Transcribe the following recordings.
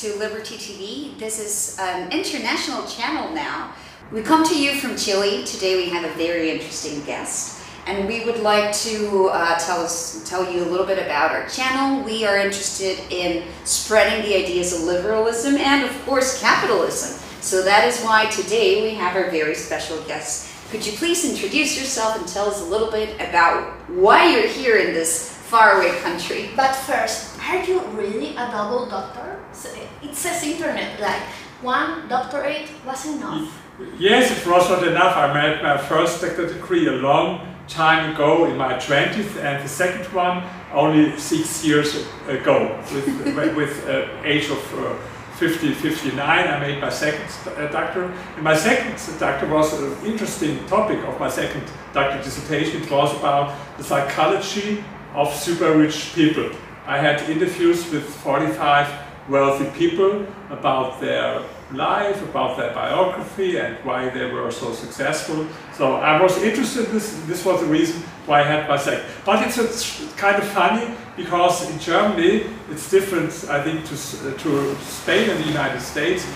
to Liberty TV. This is an international channel now. We come to you from Chile. Today we have a very interesting guest. And we would like to uh, tell us, tell you a little bit about our channel. We are interested in spreading the ideas of liberalism and, of course, capitalism. So that is why today we have our very special guest. Could you please introduce yourself and tell us a little bit about why you're here in this faraway country? But first, are you really a double doctor? Says internet like one doctorate was enough. Yes, it was not enough. I made my first doctorate degree a long time ago in my 20th and the second one only six years ago with, with uh, age of uh, 50, 59 I made my second uh, doctor and my second doctor was an interesting topic of my second doctor dissertation it was about the psychology of super rich people I had interviews with 45 wealthy people about their life, about their biography and why they were so successful. So I was interested this, this was the reason why I had my second. But it's, it's kind of funny because in Germany it's different, I think, to, to Spain and the United States.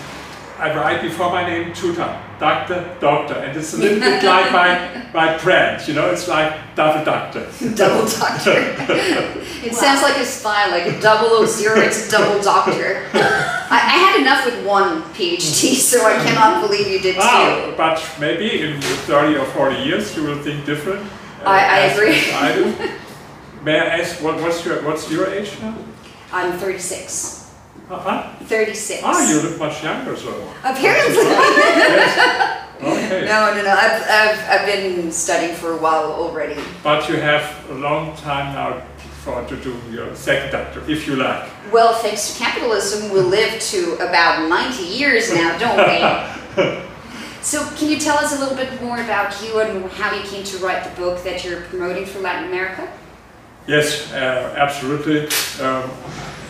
I write before my name Tuta, doctor, doctor, and it's a little bit like my, my brand, you know, it's like double doctor. Double doctor. it wow. sounds like a spy, like a double o zero, it's a double doctor. I, I, had enough with one PhD, so I cannot believe you did wow, But maybe in 30 or 40 years you will think different. Uh, I, I agree. I do. May I ask, what, what's, your, what's your age now? I'm 36. Uh-huh. 36. Ah, you look much younger, so. Apparently. No, no, no. I've, I've, I've been studying for a while already. But you have a long time now for to do your second doctor, if you like. Well, thanks to capitalism, we'll live to about 90 years now, don't we? so can you tell us a little bit more about you and how you came to write the book that you're promoting for Latin America? Yes, uh, absolutely. Um,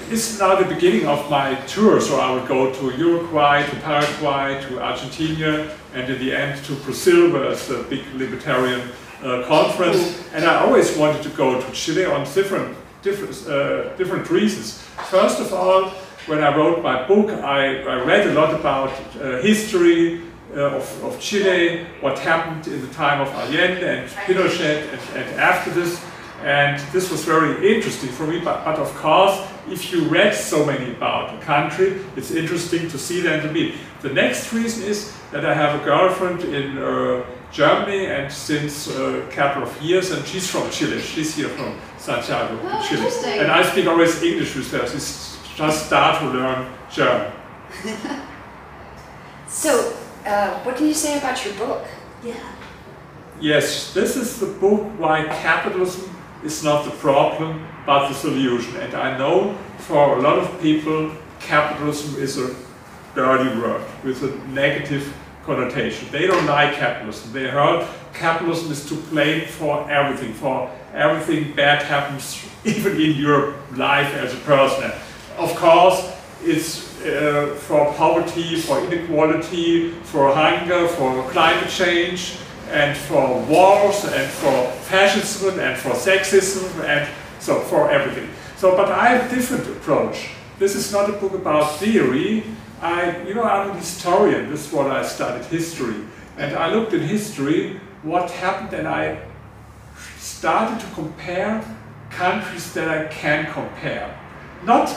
this is now the beginning of my tour, so I will go to Uruguay, to Paraguay, to Argentina, and in the end to Brazil, where it's a big libertarian uh, conference. And I always wanted to go to Chile on different, different, uh, different reasons. First of all, when I wrote my book, I, I read a lot about uh, history, uh, of, of, Chile, what happened in the time of Allende and Pinochet and, and after this. And this was very interesting for me, but, but of course, if you read so many about the country, it's interesting to see them to meet. The next reason is that I have a girlfriend in uh, Germany and since a couple of years, and she's from Chile. She's here from Santiago, oh, Chile. And I speak always English with her. She's just start to learn German. so, uh, what can you say about your book? Yeah. Yes, this is the book Why Capitalism is not the problem, but the solution. And I know for a lot of people, capitalism is a dirty word with a negative connotation. They don't like capitalism. They heard capitalism is to blame for everything, for everything bad happens even in your life as a person. Of course, it's uh, for poverty, for inequality, for hunger, for climate change, and for wars and for fascism and for sexism and so for everything. So, but I have a different approach. This is not a book about theory. I, you know, I'm an historian. This is what I studied, history. And I looked in history, what happened, and I started to compare countries that I can compare. Not,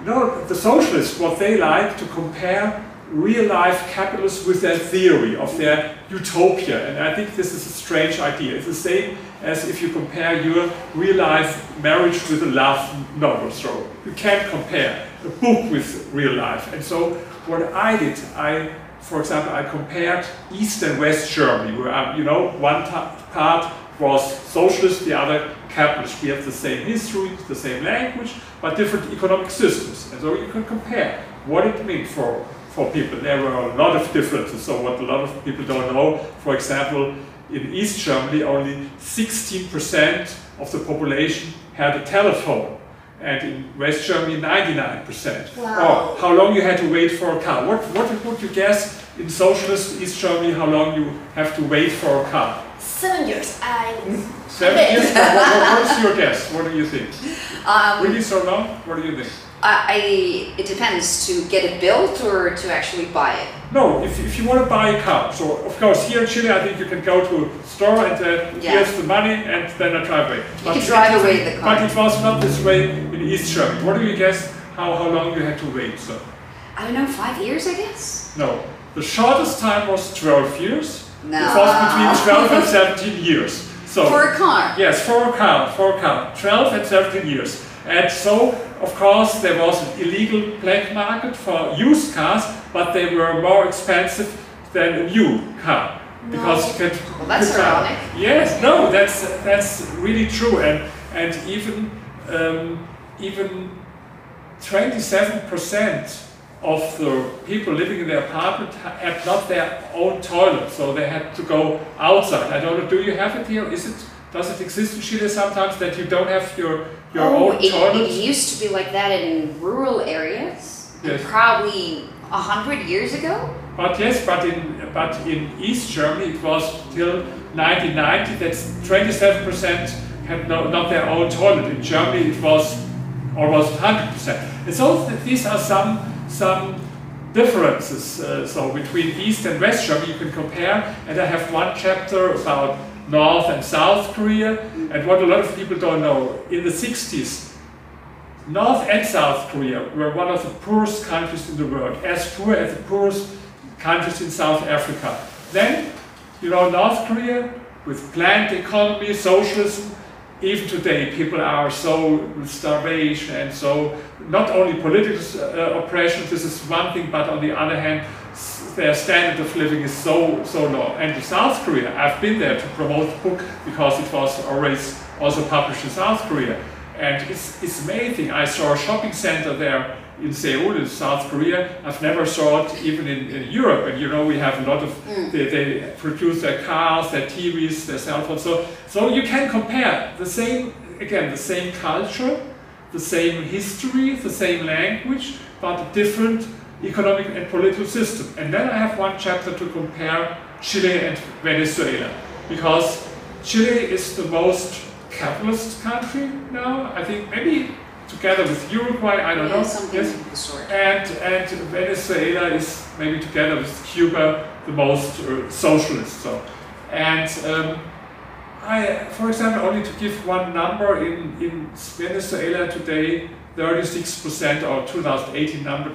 you know, the socialists, what they like to compare real-life capitalists with their theory of their utopia. And I think this is a strange idea. It's the same as if you compare your real-life marriage with a love novel. So you can't compare a book with real life. And so what I did, I, for example, I compared East and West Germany, where, I, you know, one part was socialist, the other capitalist. We have the same history, the same language, but different economic systems. And so you can compare what it means for for people. There were a lot of differences. So what a lot of people don't know, for example, in East Germany, only 16% of the population had a telephone. And in West Germany, 99%. Wow. Or how long you had to wait for a car. What, what would you guess in socialist East Germany, how long you have to wait for a car? Seven years. I... Seven years? what, what, what is your guess? What do you think? Um, really so long? What do you think? I, I it depends to get it built or to actually buy it. No, if, if you want to buy a car, so of course here in Chile, I think you can go to a store and uh, Yeah. here's the money and then I drive away. You can drive away the car. But it was not this way in East Germany. What do you guess how, how long you had to wait? So, I don't know, five years, I guess. no, the shortest time was 12 years. No. It was between 12 and 17 years. So For a car. Yes, for a car, for a car, 12 and 17 years. And so, of course, there was an illegal black market for used cars, but they were more expensive than a new car. Because you could, Well, that's could buy- ironic. Yes, no, that's that's really true, and and even um, even 27 percent of the people living in the apartment ha- had not their own toilet, so they had to go outside. I don't know. Do you have it here? Is it? Does it exist in Chile sometimes that you don't have your your oh, own it, toilet? it used to be like that in rural areas. Yes. Probably a hundred years ago. But yes, but in but in East Germany it was till 1990 that 27% had no, not their own toilet. In Germany it was almost 100%. And so these are some some differences. Uh, so between East and West Germany you can compare. And I have one chapter about North and South Korea. And what a lot of people don't know in the 60s North and South Korea were one of the poorest countries in the world, as poor as the poorest countries in South Africa. Then, you know, North Korea with planned economy, socialism, even today people are so starvation and so not only political uh, oppression, this is one thing, but on the other hand, their standard of living is so so low. And in South Korea, I've been there to promote the book because it was always also published in South Korea. And it's, it's amazing. I saw a shopping center there in Seoul, in South Korea. I've never saw it even in, in Europe. And you know, we have a lot of, hmm. they, they produce their cars, their TVs, their cell phones. So, so you can compare the same, again, the same culture, the same history, the same language, but a different economic and political system. And then I have one chapter to compare Chile and Venezuela, because Chile is the most capitalist country now. I think maybe together with Uruguay, I don't Yeah, know. something Yes. of the sort. And and Venezuela is maybe together with Cuba the most uh, socialist. So, and um, I, for example, only to give one number in in Venezuela today, 36% or 2018 number,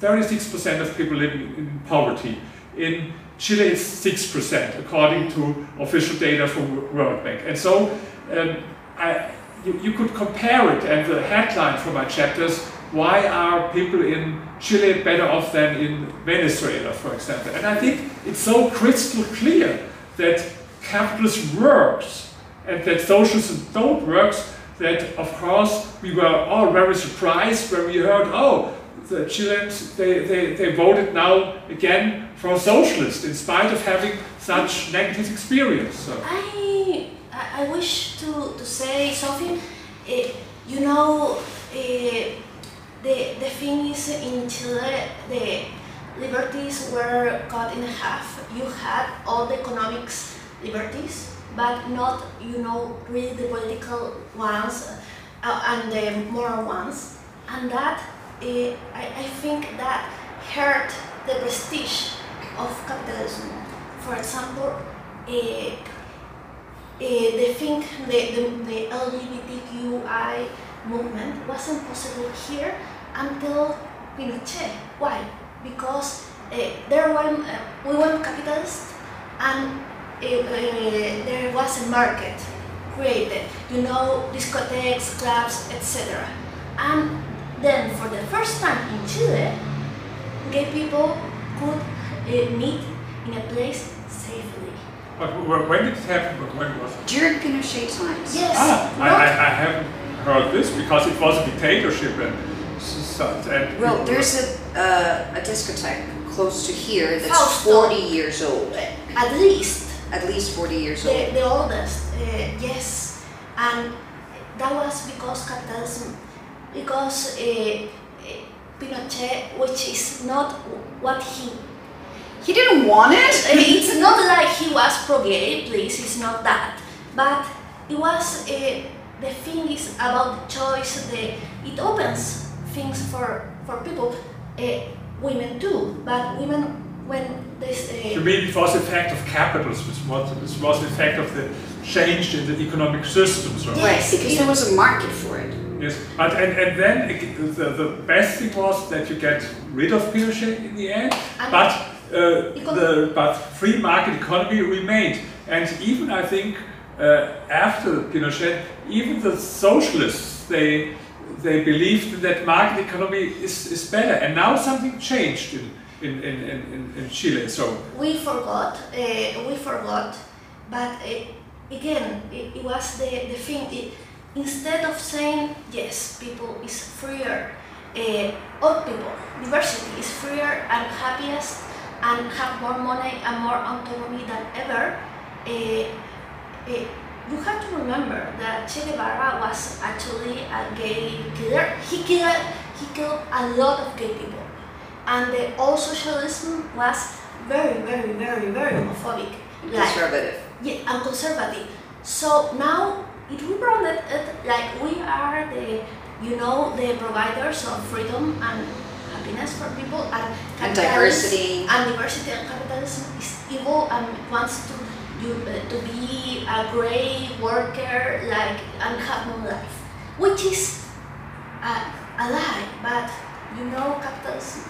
36% of people living in poverty. In Chile, it's 6%, according to official data from World Bank. And so, um, I, you, you could compare it, and the headline for my chapters why are people in Chile better off than in Venezuela, for example? And I think it's so crystal clear that capitalism works and that socialism don't work that of course we were all very surprised when we heard, oh, the Chileans, they, they, they voted now again for socialist in spite of having such negative experience. So. I, I wish to, to say something. Eh, you know, eh, the, the thing is in Chile, the liberties were cut in half. You had all the economics liberties, but not, you know, really the political ones uh, and the moral ones. And that, eh, I, I think that hurt the prestige of capitalism. For example, uh, they think the, the, the LGBTQI movement wasn't possible here until Pinochet. Why? Because uh, there were, uh, we went capitalist and uh, uh, there was a market created, you know, discotheques, clubs, etc. And then for the first time in Chile, gay people could uh, meet in a place safely. But when did it happen? But When was it? During Pinochet times. Yes. Ah, I, I, I haven't heard this because it was a dictatorship and, s- s- and Well, there's a, uh, a discotheque close to here that's Fausto. 40 years old. at least At least 40 years old. the, the oldest, uh, yes, and that was because capitalism, because uh, uh, Pinochet, which is not what he, He didn't want it. it's not like he was pro-gay, please, it's not that, but it was, uh, the thing is about the choice, the, it opens things for for people. Uh, women too. but women when this. Uh, you mean it was the effect of capitalism? It was, it was the effect of the change in the economic systems, right? Right, because there was a market for it. Yes, but and, and then the, the best thing was that you get rid of Pinochet in the end, but uh, the but free market economy remained, and even I think uh, after Pinochet, even the socialists they they believed that market economy is, is better, and now something changed in in, in, in, in Chile. So we forgot, uh, we forgot, but uh, again, it, it, was the the thing. It, instead of saying yes, people is freer, uh, all people, diversity is freer and happiest and have more money and more autonomy than ever. Uh, uh, you have to remember that Che Guevara was actually a gay killer. He killed, he killed a lot of gay people. And the old socialism was very, very, very, very homophobic. Conservative. Like, yeah, and conservative. So now it rebranded it like we are the, you know, the providers of freedom and happiness for people and, and diversity. And diversity and capitalism is evil and wants to you uh, to be a great worker like and have no life, which is a, a lie. But you know, capitalism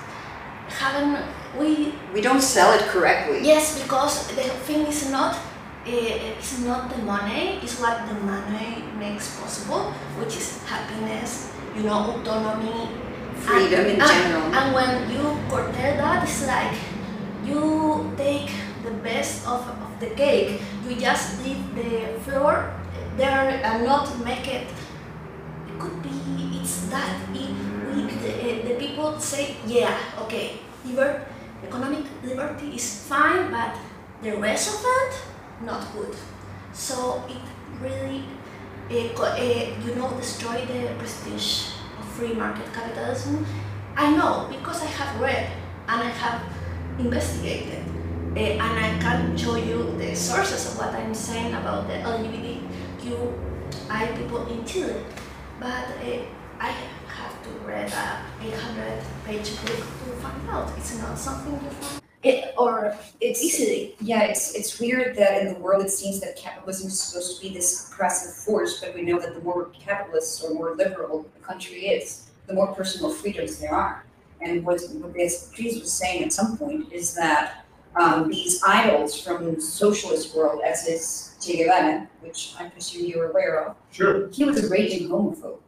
haven't we we don't sell it correctly. Yes, because the thing is not uh, it's not the money, it's what the money makes possible, which is happiness, you know, autonomy, freedom and, in and, general. And when you curtail that, it's like you take the best of, of the cake. You just leave the floor there and not make it. It could be it's that. It, the, the people say, yeah, okay, liber, economic liberty is fine, but the rest of it, not good. So it really, uh, you know, destroy the prestige of free market capitalism. I know because I have read and I have investigated uh, and I can show you the sources of what I'm saying about the LGBTQI people in Chile. But uh, I to read a 800 page book to find out. It's not something you find. It, or it's easily. Yeah, it's it's weird that in the world it seems that capitalism is supposed to be this oppressive force, but we know that the more capitalist or more liberal the country is, the more personal freedoms there are. And what, what Beatriz was saying at some point is that um, these idols from the socialist world, as is Che Guevara, which I presume you're aware of. Sure. He was a raging homophobe.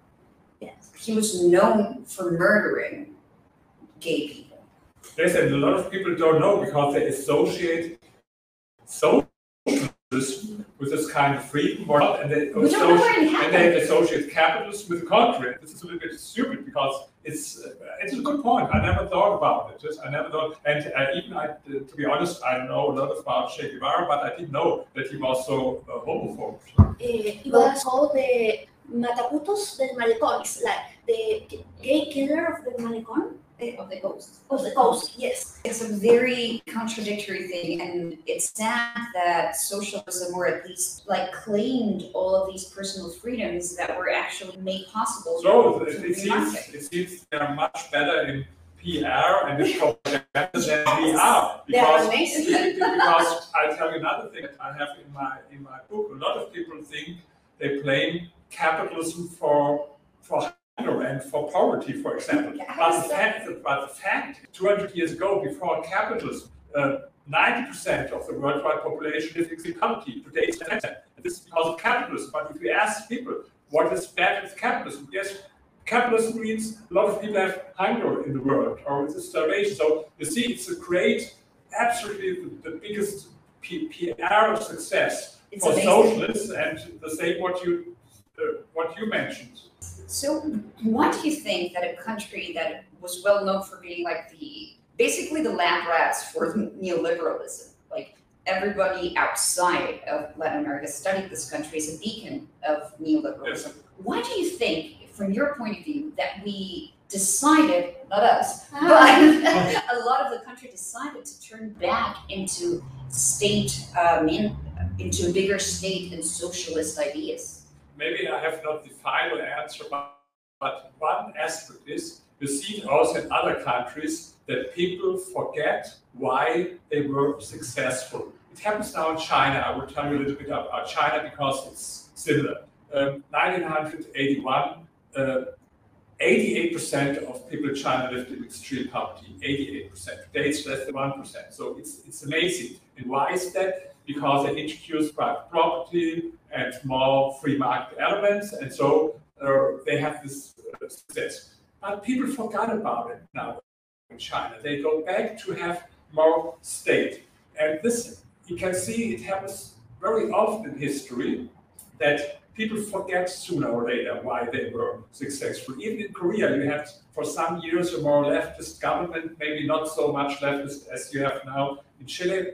Yes. He was known for murdering gay people. Yes, and a lot of people don't know because they associate socialism with this kind of freedom or not, and they, associate, and they associate capitalism with the contrary. This is a little bit stupid because it's uh, it's a good point. I never thought about it. Just I never thought, and uh, even I, uh, to be honest, I know a lot about Che Guevara, but I didn't know that he was so uh, homophobe. Uh, he was called the Mataputos del Malecón. It's like the gay killer of the Malecón eh, of the coast. Of the coast, yes. It's a very contradictory thing, and it's sad that socialism, or at least like claimed all of these personal freedoms that were actually made possible. So it, it seems it seems they're much better in PR and in propaganda than we are. Because, because I'll tell you another thing I have in my in my book. A lot of people think they blame capitalism for for hunger and for poverty, for example. But the, fact, but the fact, 200 years ago, before capitalism, 90% uh, of the worldwide population lived in poverty. Today it's 10%. This is because of capitalism. But if we ask people what is bad with capitalism, yes, capitalism means a lot of people have hunger in the world or it's starvation. So you see, it's a great, absolutely the, the biggest PR of success it's for amazing. socialists and the same what you uh, what you mentioned. So, why do you think that a country that was well known for being like the basically the lab rats for neoliberalism, like everybody outside of Latin America studied this country as a beacon of neoliberalism. Yes. Why do you think, from your point of view, that we decided, not us, ah. but a lot of the country decided to turn back into state, in, into a bigger state and socialist ideas? maybe I have not the final answer, but, but one aspect is you see also in other countries that people forget why they were successful. It happens now in China. I will tell you a little bit about China because it's similar. Um, 1981, uh, 88% of people in China lived in extreme poverty. 88%. Today it's less than 1%. So it's, it's amazing. And why is that? Because they introduced private property and more free market elements. And so uh, they have this uh, success. But people forgot about it now in China. They go back to have more state. And this, you can see it happens very often in history that people forget sooner or later why they were successful. Even in Korea, you had for some years a more leftist government, maybe not so much leftist as you have now in Chile,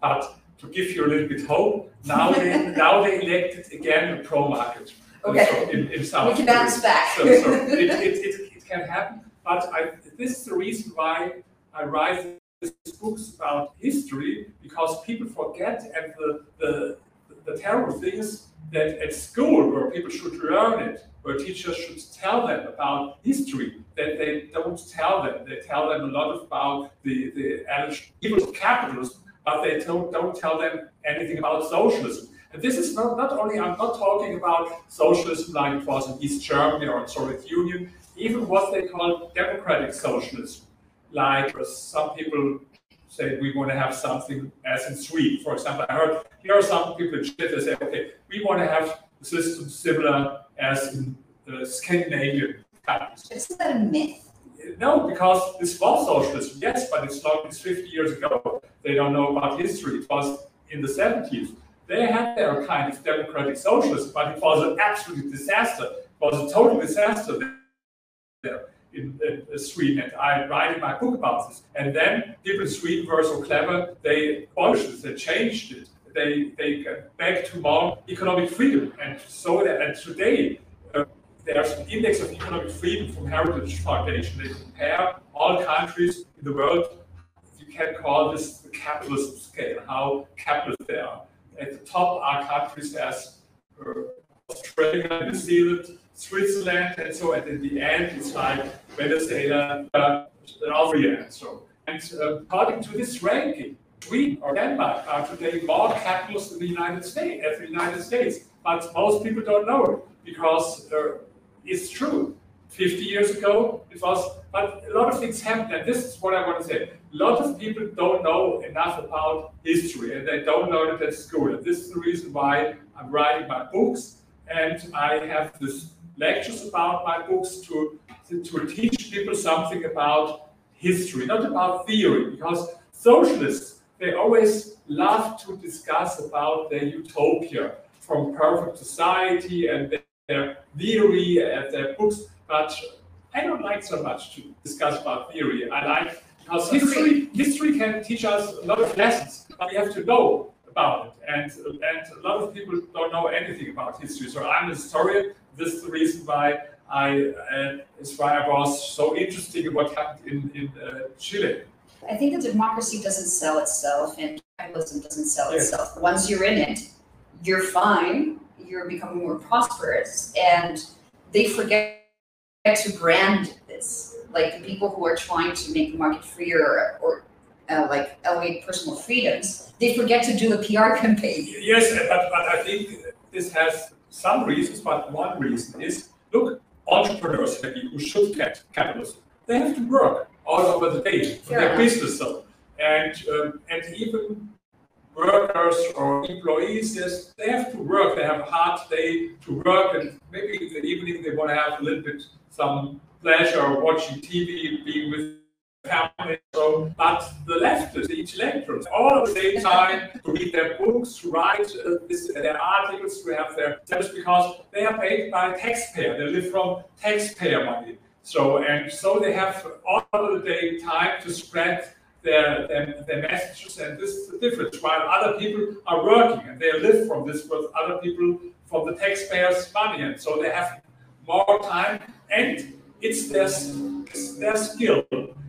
but to give you a little bit hope, now they now they elected again a pro-market. Okay. So in, in South We can bounce back. So, so it, it, it, it can happen, but I, this is the reason why I write these books about history because people forget, and the, the, the terrible thing is that at school, where people should learn it, where teachers should tell them about history, that they don't tell them. They tell them a lot about the, the capitalism, but they don't, don't tell them anything about socialism. And this is not, not only, I'm not talking about socialism like it was in East Germany or in Soviet Union, even what they call democratic socialism. Like uh, some people say we want to have something as in Sweden. For example, I heard here are some people in say, okay, we want to have a system similar as in the Scandinavian countries. Isn't that a myth? No, because this was socialism, yes, but it's not, it's 50 years ago. They don't know about history. It was in the 70s. They had their kind of democratic socialism, but it was an absolute disaster. It was a total disaster there in, in, Sweden. And I write in my book about this. And then people in Sweden were so clever, they abolished it, they changed it. They, they got back to more economic freedom. And so that, and today, uh, there's an index of economic freedom from Heritage Foundation. They compare all countries in the world. You can call this the capitalism scale, how capitalist they are. At the top are countries as uh, Australia, New Zealand, Switzerland, and so and in the end it's like Venezuela, uh, Austria, and so. And uh, according to this ranking, Sweden or Denmark are today more capitalist than the United States, as the United States. But most people don't know it because uh, it's true. 50 years ago, it was, but a lot of things happened, and this is what I want to say. A lot of people don't know enough about history, and they don't know it at school. And this is the reason why I'm writing my books, and I have this lectures about my books to, to, teach people something about history, not about theory, because socialists, they always love to discuss about their utopia from perfect society and their theory and their books, but I don't like so much to discuss about theory. I like because history history can teach us a lot of lessons, but we have to know about it. And and a lot of people don't know anything about history. So I'm a historian, this is the reason why I, uh, is why I was so interested in what happened in, in uh, Chile. I think that democracy doesn't sell itself and capitalism doesn't sell Yes. itself. Once you're in it, you're fine, you're becoming more prosperous, and they forget to brand this. Like the people who are trying to make the market freer or, or uh, like elevate personal freedoms, they forget to do a PR campaign. Yes, but, but I think this has some reasons, but one reason is look, entrepreneurs who should get capitalism, they have to work all over the day for their business. So, and um, and even workers or employees, yes, they have to work. They have a hard day to work, and maybe in the evening they want to have a little bit some pleasure watching TV, being with family. So, but the leftists, the intellectuals, all the same time to read their books, to write uh, this, their articles, to have their just because they are paid by taxpayer. They live from taxpayer money. So and so they have all the day time to spread their, their, their messages, and this is the difference. While other people are working and they live from this, with other people from the taxpayers' money, and so they have more time, and it's their, it's their skill.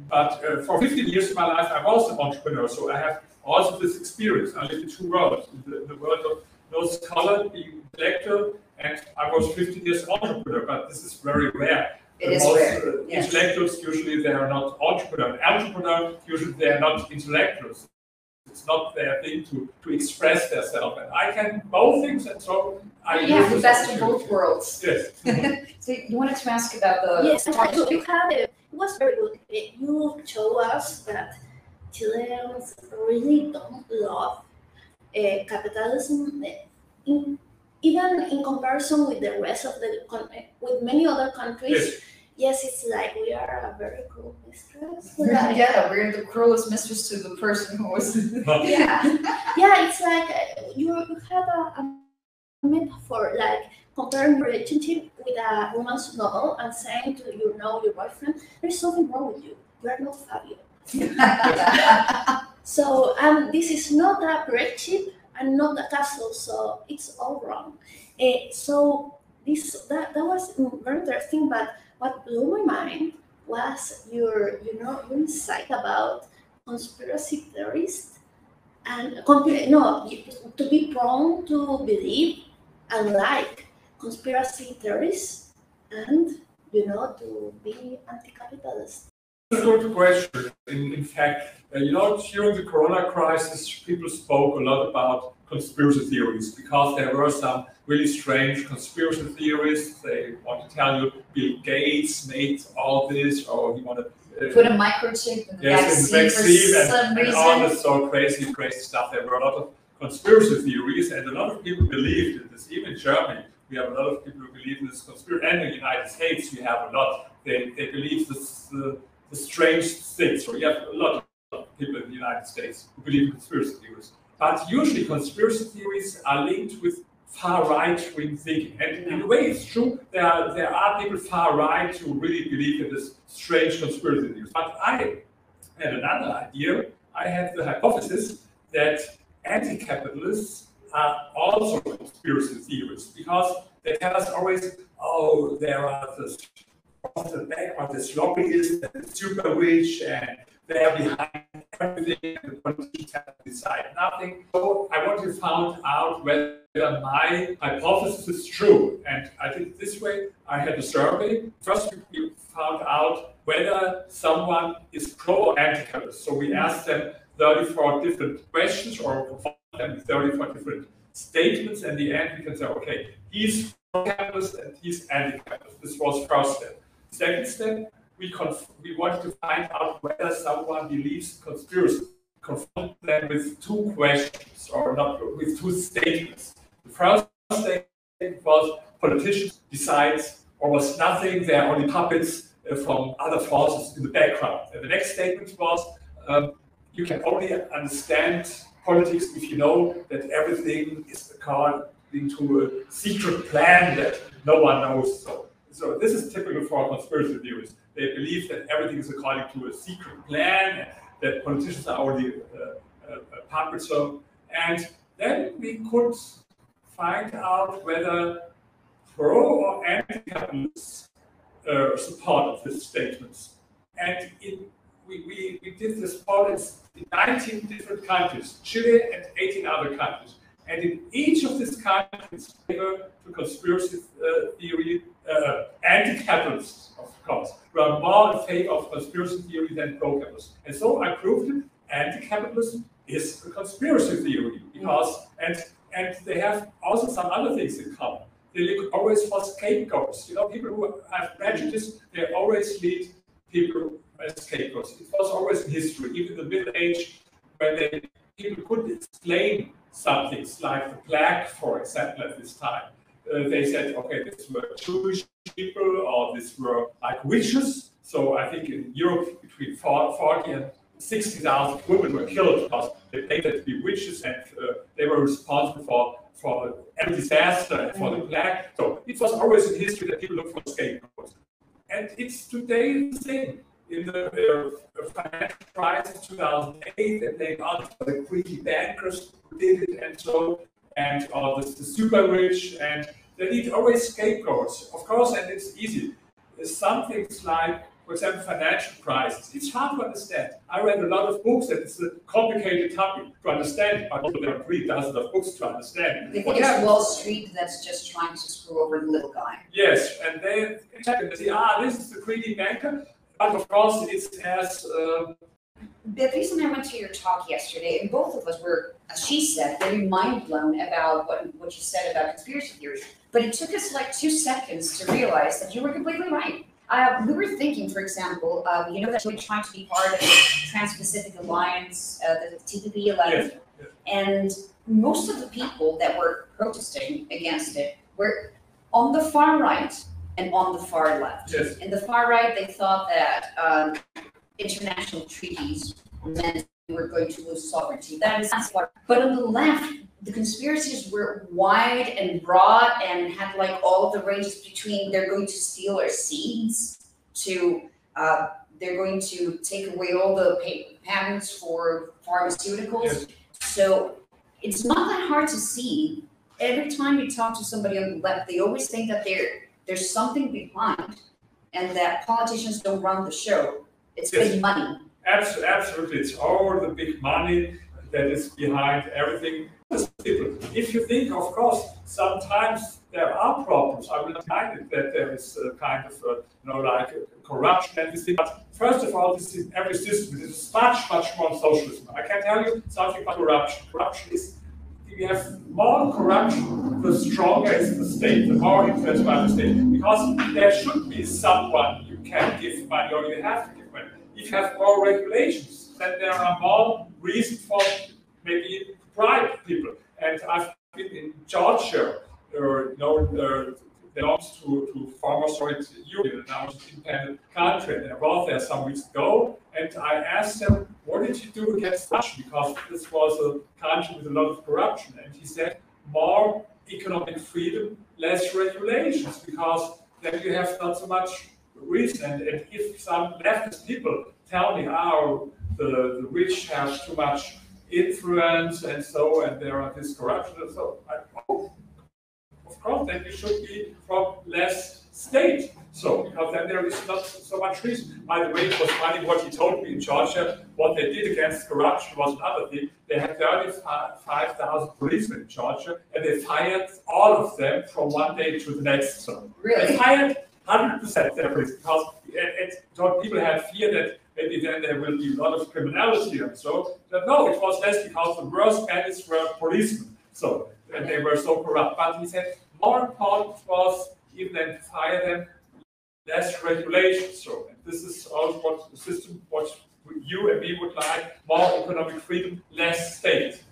But uh, for 15 years of my life, I was an entrepreneur, so I have also this experience. I live in two worlds: the, the world of no scholar, being intellectual, and I was 15 years entrepreneur. But this is very rare. It is most, rare, uh, yes. Intellectuals usually they are not entrepreneurs. Entrepreneurs usually they are not intellectuals. It's not their thing to, to express themselves. And I can both things, and so I You have use the best of both worlds. Yes. So you wanted to ask about the Yes, you, you had a, it was very good. You show us that Chileans really don't love uh, capitalism, eh, in, even in comparison with the rest of the con- with many other countries. Yes. Yes, it's like we are a very cruel mistress. Like, Yeah, we're the cruelest mistress to the person who was. yeah, yeah. It's like uh, you you have a, a metaphor like comparing relationship with a romance novel and saying to you know your boyfriend, there's something wrong with you. You are not Fabio. So um, this is not a great ship and not a castle, so it's all wrong. Eh, so this that, that was very interesting, but what blew my mind was your you know your insight about conspiracy theorists and no to be prone to believe and like conspiracy theorists and you know to be anti-capitalist. Good question. In, in fact, uh, you know, during the Corona crisis, people spoke a lot about conspiracy theories because there were some really strange conspiracy theories. They want to tell you Bill Gates made all this, or he wanted uh, Put a microchip in the yes, in vaccine the vaccine and, some and all this so crazy, crazy stuff. There were a lot of conspiracy theories, and a lot of people believed in this. Even in Germany, we have a lot of people who believe in this conspiracy. And in the United States, we have a lot. They, they believe this the, the strange things. So we have a lot of people in the United States who believe in conspiracy theories. But usually, conspiracy theories are linked with far right wing thinking. And in a way, it's true. There are, there are people far right who really believe in this strange conspiracy theories. But I had another idea. I had the hypothesis that anti capitalists are also conspiracy theorists because they tell us always, oh, there are this off the back of this lobbyists and the super rich and they're behind everything the politicians have to decide nothing. So I want to find out whether my hypothesis is true. And I did it this way. I had a survey. First we found out whether someone is pro or anti-capitalist. So we asked them 34 different questions or provided them 34 different statements. And the end, we can say, okay, he's pro-capitalist and he's anti-capitalist. This was first step. Second step, we, we to find out whether someone believes conspiracy. Confront them with two questions, or not with two statements. The first statement was politicians decide almost nothing, they're only puppets uh, from other forces in the background. And the next statement was um, you can only understand politics if you know that everything is according to a secret plan that no one knows. So, so this is typical for conspiracy theories. They believe that everything is according to a secret plan, that politicians are only uh, uh, puppets. So, and then we could find out whether pro or anti-capitalists uh, support of these statements. And in, we, we, we did this poll in 19 different countries, Chile and 18 other countries. And in each of these countries, favor to conspiracy uh, theory, uh, anti-capitalists, of course, were more in favor of conspiracy theory than pro-capitalists. And so I proved it, anti-capitalism is a conspiracy theory because, and and they have also some other things in common. They look always for scapegoats. You know, people who have prejudice, they always lead people as scapegoats. It was always in history, even in the Middle Age, when they, people couldn't explain some things, like the plague, for example, at this time. Uh, they said, okay, these were Jewish people, or these were like witches. So I think in Europe, between 40 and 60,000 women were killed because they painted to be witches and uh, they were responsible for, for every disaster and for the plague. So it was always in history that people look for scapegoats. And it's today the same. In the uh, financial crisis 2008, they blamed out for the greedy bankers who did it and so, and uh, the, the super rich, and they need always scapegoats, of course, and it's easy. Some things like for example, financial crisis. It's hard to understand. I read a lot of books and it's a complicated topic to understand, but also there are three dozens of books to understand. They think What it's Wall Street that's just trying to screw over the little guy. Yes, and they check and they say, ah, this is the greedy banker. But of course, it's as uh, Beatrice and I went to your talk yesterday, and both of us were, as she said, very mind blown about what, what you said about conspiracy theories. But it took us like two seconds to realize that you were completely right. Uh, we were thinking, for example, uh, you know that we're trying to be part of the Trans-Pacific Alliance, uh, the TPP 11, yes, yes. and most of the people that were protesting against it were on the far right and on the far left. Yes. In the far right, they thought that um, international treaties meant we were going to lose sovereignty. That is not. But on the left, the conspiracies were wide and broad and had like all the ranges between they're going to steal our seeds to uh, they're going to take away all the pa- patents for pharmaceuticals. Yes. So it's not that hard to see. Every time you talk to somebody on the left, they always think that there there's something behind and that politicians don't run the show. It's Yes. big money. Abs- Absolutely, it's all the big money that is behind everything. If you think, of course, sometimes there are problems. I will not deny it that there is a kind of, uh, you know, like corruption and this thing. But first of all, this is every system. This is much, much more socialism. I can tell you something about corruption. Corruption is you have more corruption, the stronger is the state, the more influenced by the state. Because there should be someone you can give money or you have to give money. If you have more regulations, then there are more reasons for maybe bribe people. And I've been in Georgia, uh, you know, uh, belongs to, to former Soviet Union, now it's an independent country. And was there some weeks ago, and I asked him, what did you do against Russia? Because this was a country with a lot of corruption. And he said, more economic freedom, less regulations, because then you have not so much reason. And, and if some leftist people tell me, oh, the, the rich have too much influence and so, and there are this corruption and so, I, oh, course, then you should be from less state. So, because then there is not so much reason. By the way, it was funny what he told me in Georgia. What they did against corruption was another thing. They had 35,000 policemen in Georgia, and they fired all of them from one day to the next. So, they Really? fired 100% of their police because it, it, people had fear that maybe then there will be a lot of criminality and so. But no, it was less because the worst bandits were policemen. So, and they were so corrupt. But he said more important was even than fire them, less regulation. So, this is also what the system, what you and me would like, more economic freedom, less state.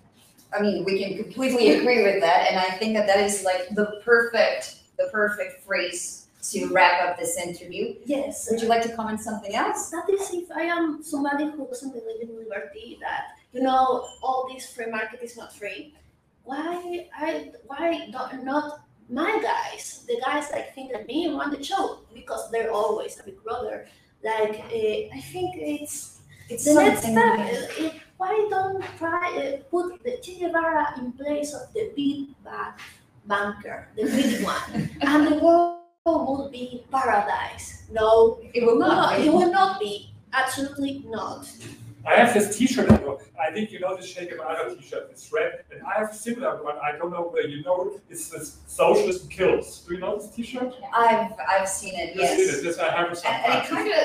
I mean, we can completely agree with that, and I think that that is like the perfect, the perfect phrase to wrap up this interview. Yes. Would you like to comment something else? That is if I am somebody who doesn't believe in liberty, that you know all this free market is not free. Why I why not my guys, the guys like think that me run the show because they're always a big brother. Like uh, I think it's It's the next step. uh, why don't try uh, put the Che Guevara in place of the big bad banker, the big one, and the world would be paradise. No, It will no, not. it will not be. Absolutely not. I have this T-shirt. work. I think you know the Che Guevara T-shirt. It's red, and I have a similar one. I don't know whether you know. it. It's this "Socialism Kills." Do you know this T-shirt? I've, I've seen it, You've seen yes. it. This I have And, and it kind of,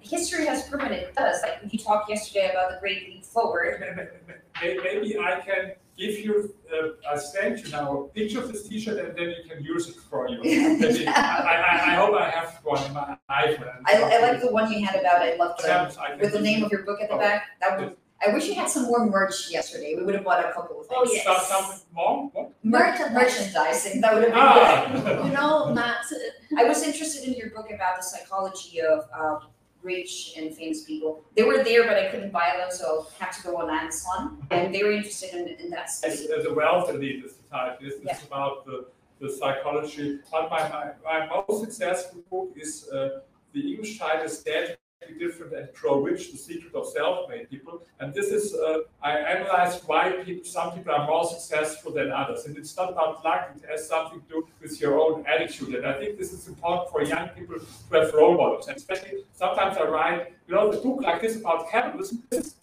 history has proven it does. Like you talked yesterday about the Great Leap Forward. Maybe I can give you, uh, I send you now a picture of this T-shirt, and then you can use it for you. Maybe- I, I, I hope I have one in my iPhone. I, I like the one you had about I love the, Sometimes I with the name of your book at the back. That would. I wish you had some more merch yesterday. We would have bought a couple of things. Oh, yes. Some, some more? What? Mer- merchandising. That would have been Ah! You know, Max. good. I was interested in your book about the psychology of uh, rich and famous people. They were there, but I couldn't buy them, so I had to go on Amazon. I'm very interested in, in that As, as a wealth elite is the title. This is about the, the psychology. But my, my, my most successful book is uh, the English title is Dead different and grow rich, the secret of self-made people. And this is, uh, I analyzed why people, some people are more successful than others. And it's not about luck, it has something to do with your own attitude. And I think this is important for young people to have role models. And especially sometimes I write, you know, the book like this about capitalism, this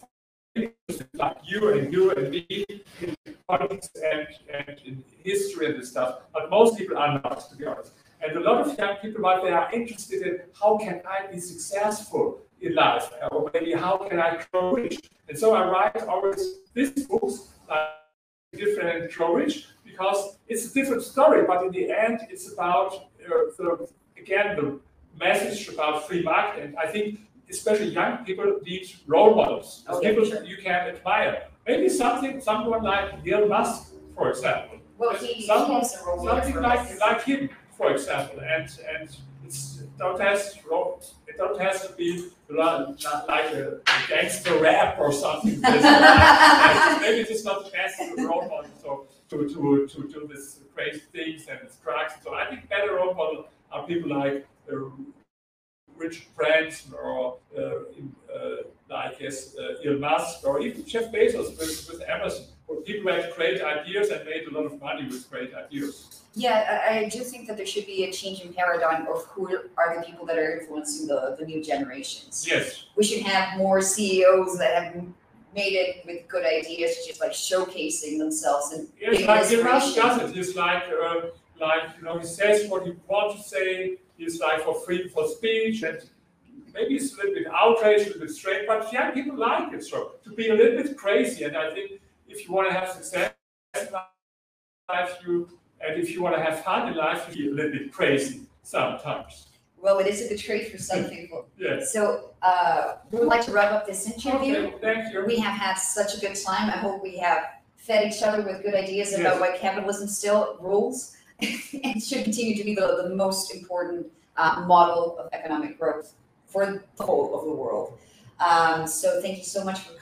is like you and you and me in politics and, and in history and this stuff, but most people are not, to be honest. And a lot of young people, what they are interested in, how can I be successful in life? Or maybe how can I grow rich? And so I write always these books, like different and grow rich, because it's a different story, but in the end, it's about, uh, the, again, the message about free market. And I think especially young people need role models, Okay, people sure. you can admire. Maybe something, someone like Elon Musk, for example. Well, he, Someone- is a role model Something like like him, for example, and and it don't has it don't has to be like a, a gangster rap or something. Maybe it's not the best role model so to to to do this crazy things and drugs. So I think better role model are people like uh, Richard Branson or uh, uh, like yes, uh, Elon Musk or even Jeff Bezos with, with Amazon, where people had great ideas and made a lot of money with great ideas. Yeah, I, I do think that there should be a change in paradigm of who are the people that are influencing the, the new generations. Yes. We should have more CEOs that have made it with good ideas, just like showcasing themselves and Yes, like Musk does it. He's like, uh, like you know, he says what he wants to say. He's like for free for speech, and maybe it's a little bit outraged, a little bit strange, but young people like it. So to be a little bit crazy, and I think if you want to have success in life, you and if you want to have fun in life, you be a little bit crazy sometimes. Well, it is a good trait for some people. Yes. So uh, we would like to wrap up this interview. Okay. Thank you. We have had such a good time. I hope we have fed each other with good ideas about Yes. why capitalism still rules and should continue to be the, the most important uh, model of economic growth for the whole of the world. Um, so thank you so much for